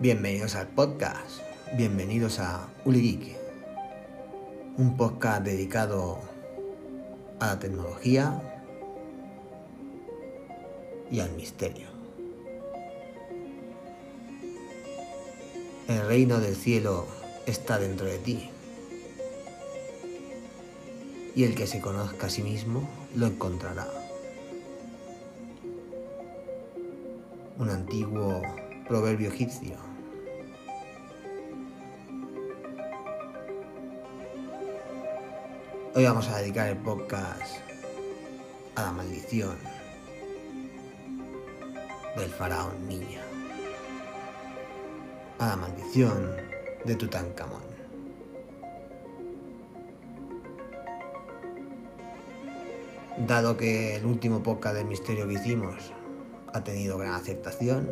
Bienvenidos al podcast, bienvenidos a Uli Geek, un podcast dedicado a la tecnología y al misterio. El reino del cielo está dentro de ti y el que se conozca a sí mismo lo encontrará. Un antiguo proverbio egipcio. Hoy vamos a dedicar el podcast a la maldición del faraón niña. A la maldición de Tutankamón. Dado que el último podcast del misterio que hicimos ha tenido gran aceptación,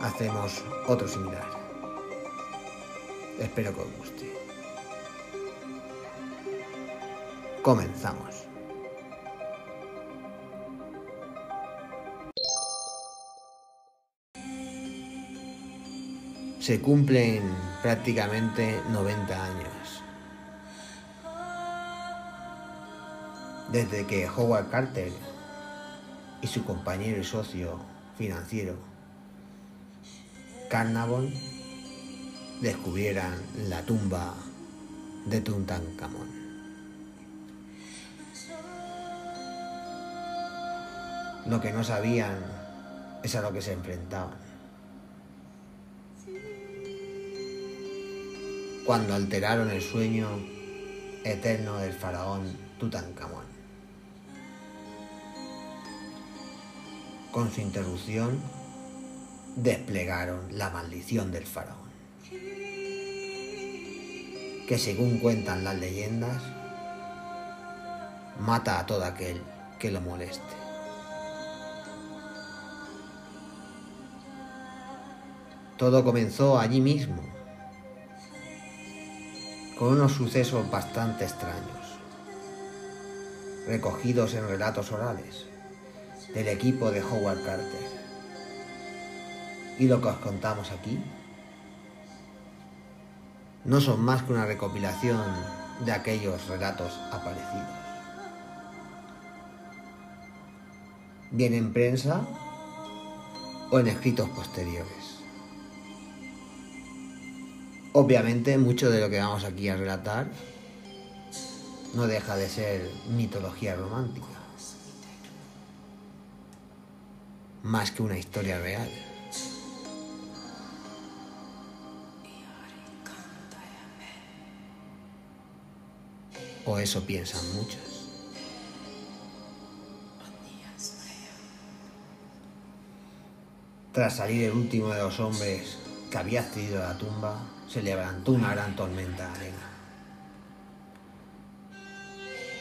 hacemos otro similar. Espero que os guste. Comenzamos. Se cumplen prácticamente 90 años. Desde que Howard Carter y su compañero y socio financiero Carnarvon descubrieran la tumba de Tutankamón. Lo que no sabían es a lo que se enfrentaban. Cuando alteraron el sueño eterno del faraón Tutankamón. Con su interrupción, desplegaron la maldición del faraón, que según cuentan las leyendas, mata a todo aquel que lo moleste. Todo comenzó allí mismo, con unos sucesos bastante extraños, recogidos en relatos orales del equipo de Howard Carter. Y lo que os contamos aquí no son más que una recopilación de aquellos relatos aparecidos. Bien en prensa o en escritos posteriores. Obviamente mucho de lo que vamos aquí a relatar no deja de ser mitología romántica, más que una historia real. O eso piensan muchos. Tras salir el último de los hombres que había accedido a la tumba, se levantó una gran tormenta de arena,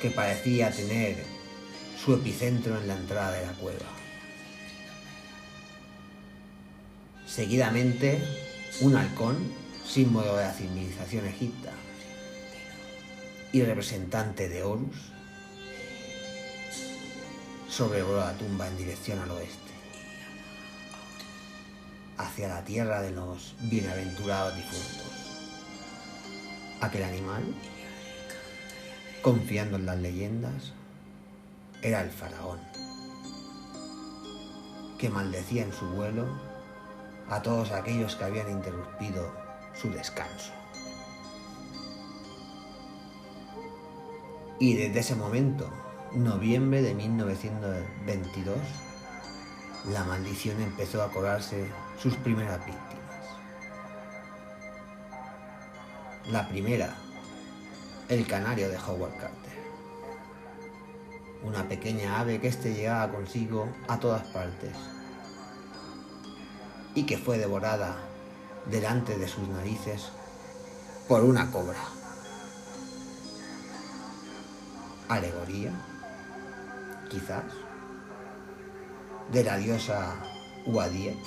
que parecía tener su epicentro en la entrada de la cueva. Seguidamente, un halcón, símbolo de la civilización egipta, y representante de Horus, sobrevoló la tumba en dirección al oeste, hacia la tierra de los bienaventurados difuntos. Aquel animal, confiando en las leyendas, era el faraón, que maldecía en su vuelo a todos aquellos que habían interrumpido su descanso. Y desde ese momento, noviembre de 1922, la maldición empezó a cobrarse sus primeras víctimas. La primera, el canario de Howard Carter. Una pequeña ave que éste llevaba consigo a todas partes y que fue devorada delante de sus narices por una cobra. Alegoría, quizás, de la diosa Uadiet,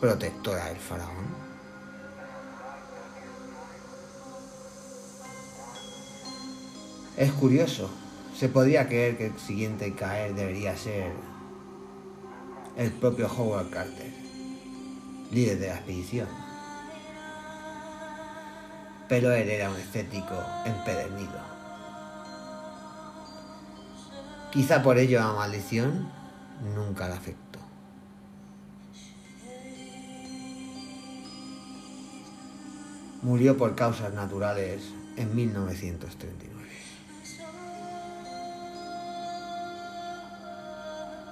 protectora del faraón. Es curioso, Se podría creer que el siguiente en caer debería ser el propio Howard Carter, líder de la expedición. Pero él era un escéptico empedernido. Quizá por ello la maldición nunca la afectó. Murió por causas naturales en 1939.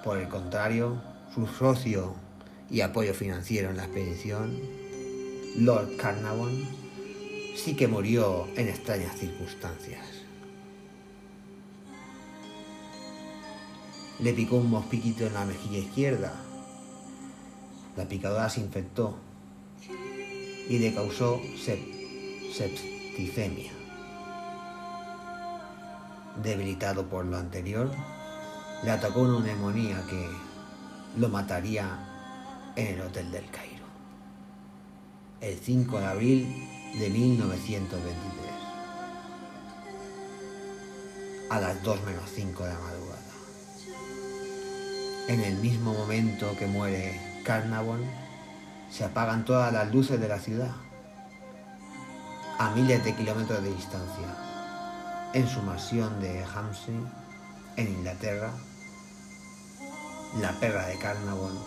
Por el contrario, su socio y apoyo financiero en la expedición, Lord Carnarvon, sí que murió en extrañas circunstancias. Le picó un mosquito en la mejilla izquierda. La picadura se infectó y le causó septicemia. Debilitado por lo anterior, le atacó una neumonía que lo mataría en el Hotel del Cairo, el 5 de abril de 1923, a las 2 menos 5 de la madrugada. En el mismo momento que muere Carnarvon, se apagan todas las luces de la ciudad, a miles de kilómetros de distancia, en su mansión de Hampshire, en Inglaterra, la perra de Carnarvon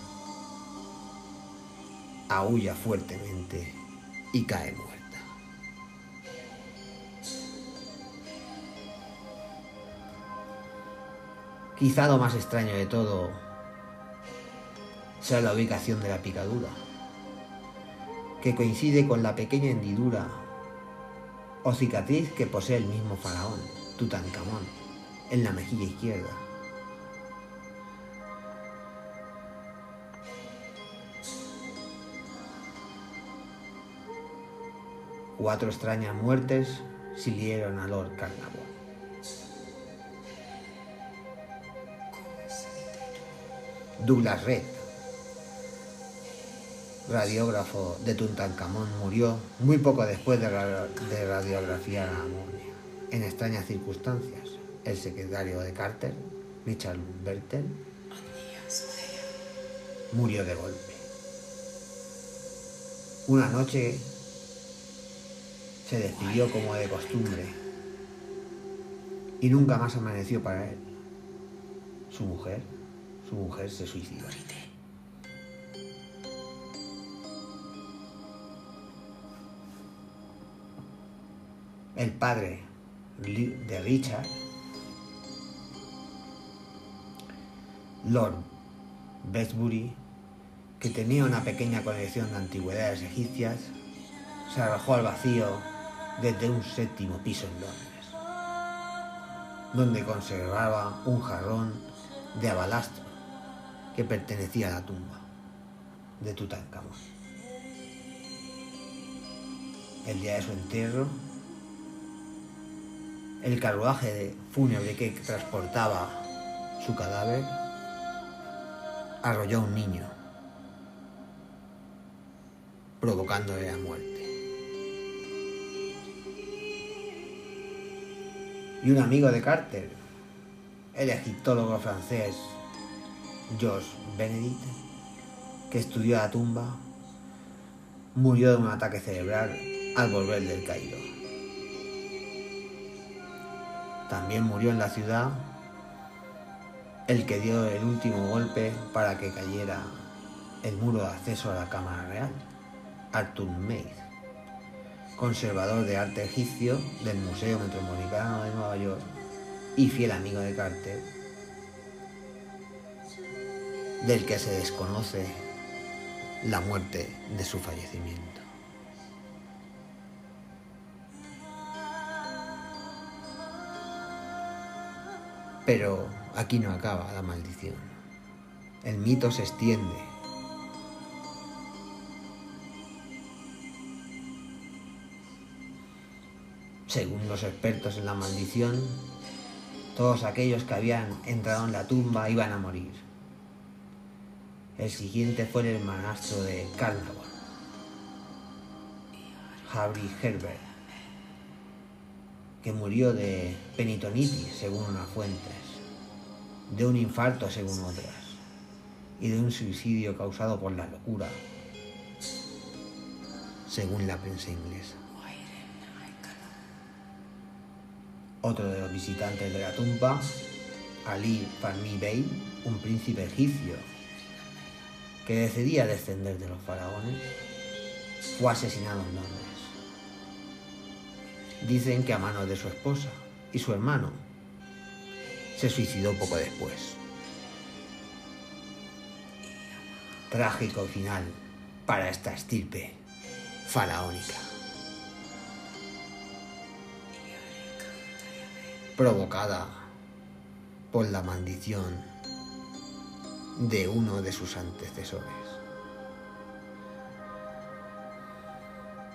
aúlla fuertemente y cae muerta. Quizá lo más extraño de todo sea la ubicación de la picadura, que coincide con la pequeña hendidura o cicatriz que posee el mismo faraón, Tutankamón, en la mejilla izquierda. Cuatro extrañas muertes siguieron a Lord Carnarvon. Douglas Red, radiógrafo de Tutankamón, murió muy poco después de, radiografiar a en extrañas circunstancias. El secretario de Carter, Richard Bertel, murió de golpe. Una noche se despidió como de costumbre y nunca más amaneció para él. Su mujer, su mujer se suicidó. El padre de Richard, Lord Besbury, que tenía una pequeña colección de antigüedades egipcias, se arrojó al vacío desde un séptimo piso en Londres, donde conservaba un jarrón de abalastro que pertenecía a la tumba de Tutankamón. El día de su entierro, el carruaje de fúnebre que transportaba su cadáver arrolló a un niño, provocándole la muerte. y un amigo de Carter, el egiptólogo francés Georges Benedict, que estudió la tumba, murió de un ataque cerebral al volver del Cairo. También murió en la ciudad el que dio el último golpe para que cayera el muro de acceso a la Cámara Real, Arthur Mays conservador de arte egipcio del Museo Metropolitano de Nueva York y fiel amigo de Carter, del que se desconoce la muerte de su fallecimiento. Pero aquí no acaba la maldición. El mito se extiende Según los expertos en la maldición, todos aquellos que habían entrado en la tumba iban a morir. El siguiente fue el hermanastro de Carnarvon, Harry Herbert, que murió de penitonitis, según unas fuentes, de un infarto, según otras, y de un suicidio causado por la locura, según la prensa inglesa. Otro de los visitantes de la tumba, Ali Farmi Bey, un príncipe egipcio que decidía descender de los faraones, fue asesinado en Londres. Dicen que a manos de su esposa y su hermano se suicidó poco después. Trágico final para esta estirpe faraónica. Provocada por la maldición de uno de sus antecesores.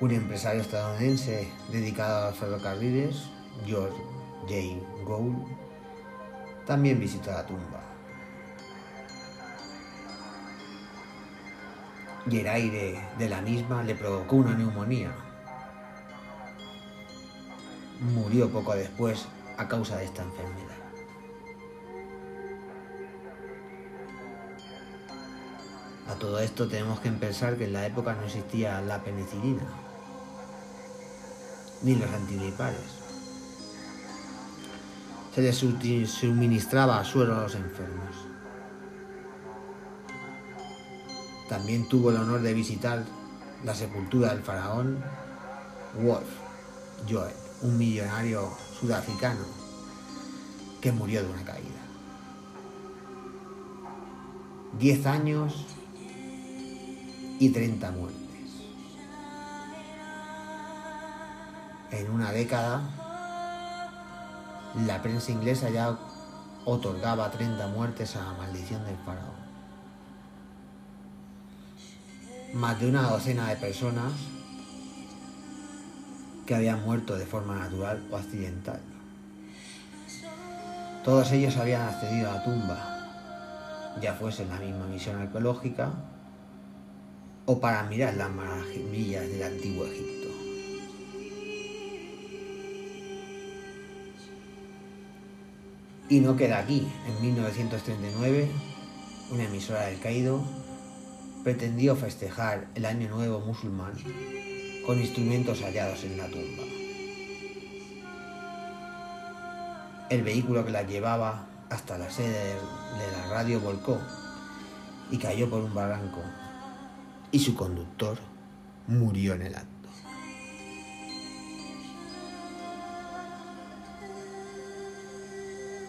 Un empresario estadounidense dedicado a los ferrocarriles, George J. Gould, también visitó la tumba. Y el aire de la misma le provocó una neumonía. Murió poco después a causa de esta enfermedad. A todo esto tenemos que pensar que en la época no existía la penicilina ni los antigripales. Se les suministraba suero a los enfermos. También tuvo el honor de visitar la sepultura del faraón Wolf Joel, un millonario sudafricano que murió de una caída. Diez años y treinta muertes. En una década, la prensa inglesa ya otorgaba 30 muertes a la maldición del faraón. Más de una docena de personas que habían muerto de forma natural o accidental. Todos ellos habían accedido a la tumba, ya fuese en la misma misión arqueológica o para mirar las maravillas del antiguo Egipto. Y no queda aquí. En 1939, una emisora del Caído pretendió festejar el Año Nuevo musulmán con instrumentos hallados en la tumba. El vehículo que la llevaba hasta la sede de la radio volcó y cayó por un barranco y su conductor murió en el acto.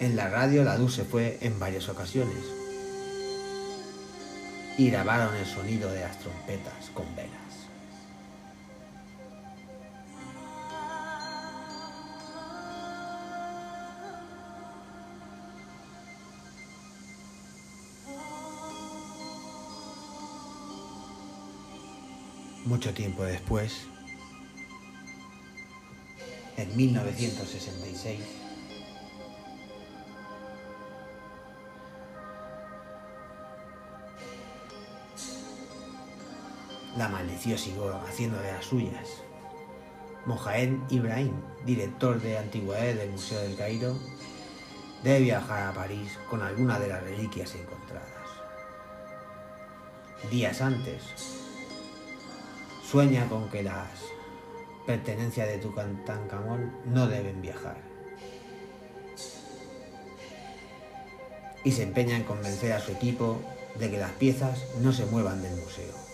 En la radio la luz se fue en varias ocasiones y grabaron el sonido de las trompetas con velas. Mucho tiempo después, en 1966, La maldición siguió haciendo de las suyas. Mohamed Ibrahim, director de antigüedades del Museo del Cairo, debe viajar a París con alguna de las reliquias encontradas. Días antes, sueña con que las pertenencias de Tutankamón no deben viajar. Y se empeña en convencer a su equipo de que las piezas no se muevan del museo.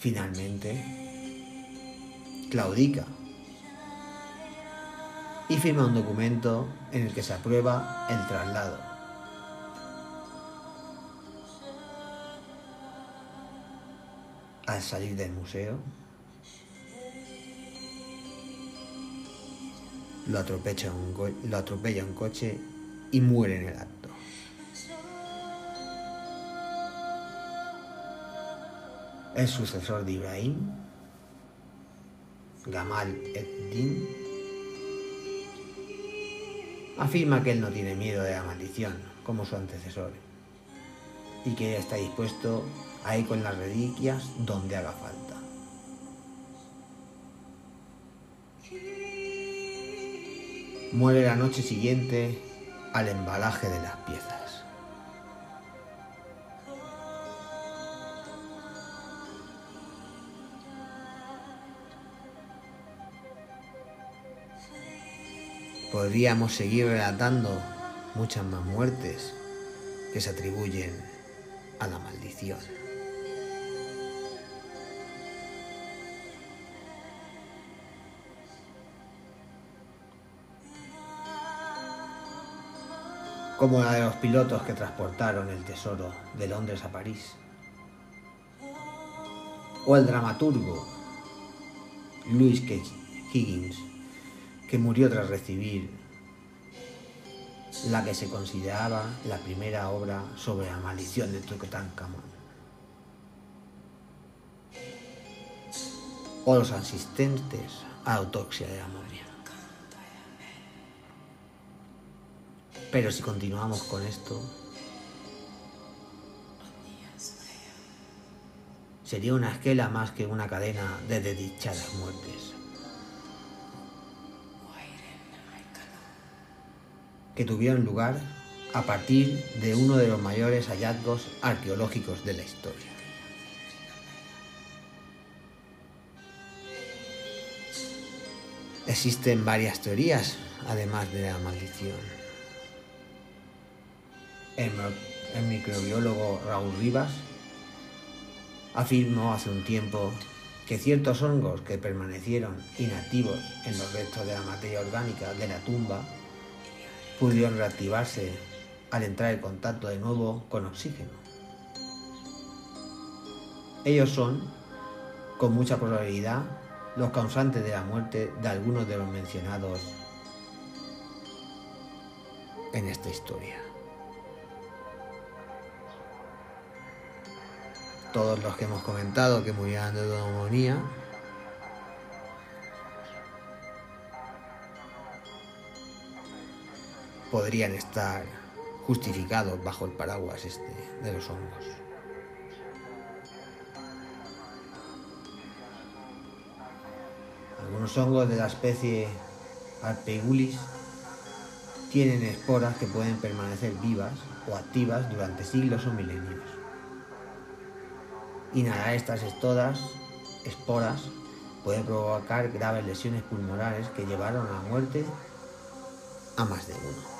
Finalmente, claudica y firma un documento en el que se aprueba el traslado. Al salir del museo, lo atropella un, lo atropella un coche y muere en el acto. el sucesor de Ibrahim, Gamal ed-Din, afirma que él no tiene miedo de la maldición, como su antecesor, y que está dispuesto a ir con las reliquias donde haga falta. Muere la noche siguiente al embalaje de las piezas. Podríamos seguir relatando muchas más muertes que se atribuyen a la maldición. como la de los pilotos que transportaron el tesoro de Londres a París, o el dramaturgo Louis. Higgins, que murió tras recibir la que se consideraba la primera obra sobre la maldición de Tutankamón. O los asistentes a autopsia de la momia. Pero si continuamos con esto, sería una esquela más que una cadena de desdichadas muertes. Que tuvieron lugar a partir de uno de los mayores hallazgos arqueológicos de la historia. Existen varias teorías, además de la maldición. El, microbiólogo Raúl Rivas afirmó hace un tiempo que ciertos hongos que permanecieron inactivos en los restos de la materia orgánica de la tumba pudieron reactivarse al entrar en contacto de nuevo con oxígeno. Ellos son, con mucha probabilidad, los causantes de la muerte de algunos de los mencionados en esta historia. Todos los que hemos comentado que murieron de neumonía podrían estar justificados bajo el paraguas este de los hongos. Algunos hongos de la especie Arpegulis tienen esporas que pueden permanecer vivas o activas durante siglos o milenios. Inhalar estas estoras, esporas, puede provocar graves lesiones pulmonares que llevaron a la muerte a más de uno.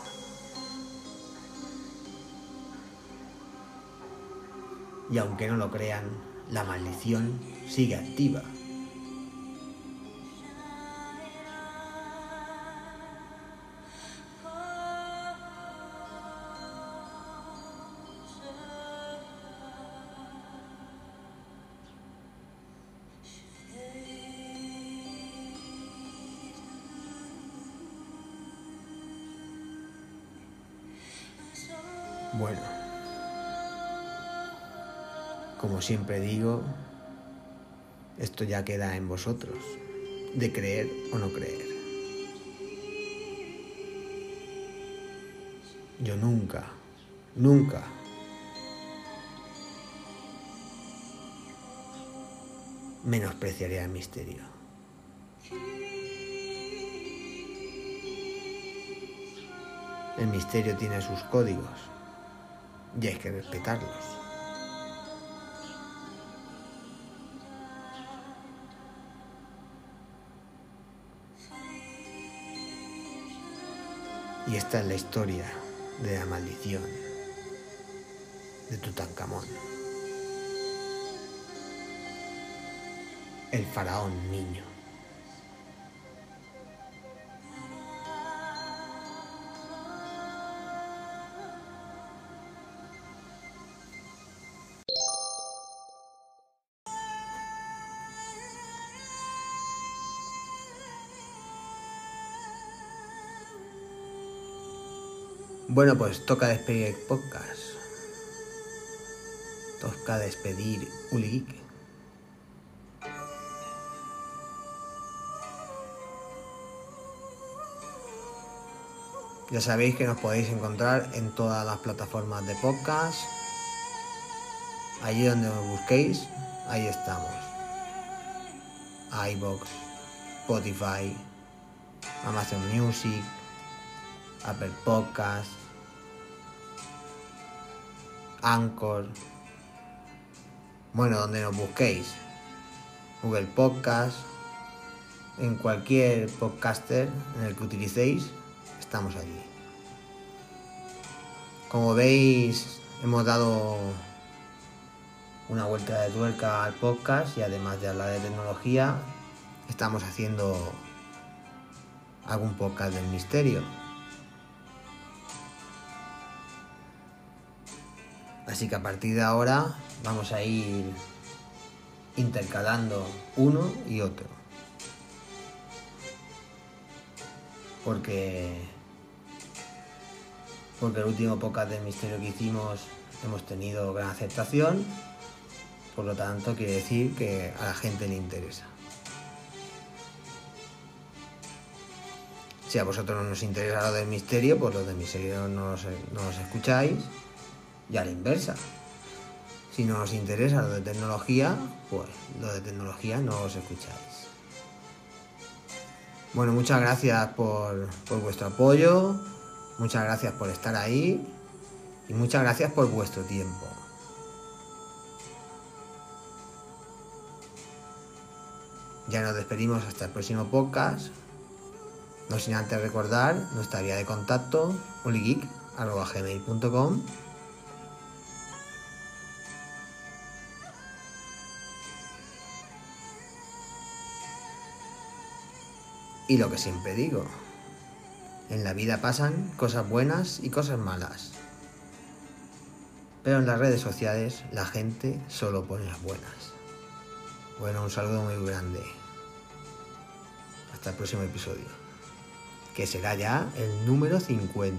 Y aunque no lo crean, la maldición sigue activa. Bueno. Como siempre digo, esto ya queda en vosotros, de creer o no creer. Yo nunca, nunca menospreciaré el misterio. El misterio tiene sus códigos y hay que respetarlos. Y esta es la historia de la maldición de Tutankamón. El faraón niño. Bueno, pues toca despedir podcast. Toca despedir Uli Ya sabéis que nos podéis encontrar en todas las plataformas de podcast. Allí donde os busquéis, ahí estamos. iBox, Spotify, Amazon Music, Apple Podcast, Anchor. Bueno, donde nos busquéis. Google Podcast, en cualquier podcaster en el que utilicéis, estamos allí. Como veis, hemos dado una vuelta de tuerca al podcast y además de hablar de tecnología, estamos haciendo algún podcast del misterio. Así que a partir de ahora vamos a ir intercalando uno y otro. Porque porque el último podcast del misterio que hicimos hemos tenido gran aceptación, por lo tanto quiere decir que a la gente le interesa. Si a vosotros no nos interesa lo del misterio, pues lo del misterio no los, no los escucháis y a la inversa. Si no os interesa lo de tecnología, pues lo de tecnología no os escucháis. Bueno, muchas gracias por, por vuestro apoyo, muchas gracias por estar ahí y muchas gracias por vuestro tiempo. Ya nos despedimos hasta el próximo podcast. No sin antes recordar nuestra vía de contacto, uligeek.gmail.com Y lo que siempre digo, en la vida pasan cosas buenas y cosas malas. Pero en las redes sociales la gente solo pone las buenas. Bueno, un saludo muy grande. Hasta el próximo episodio. Que será ya el número 50.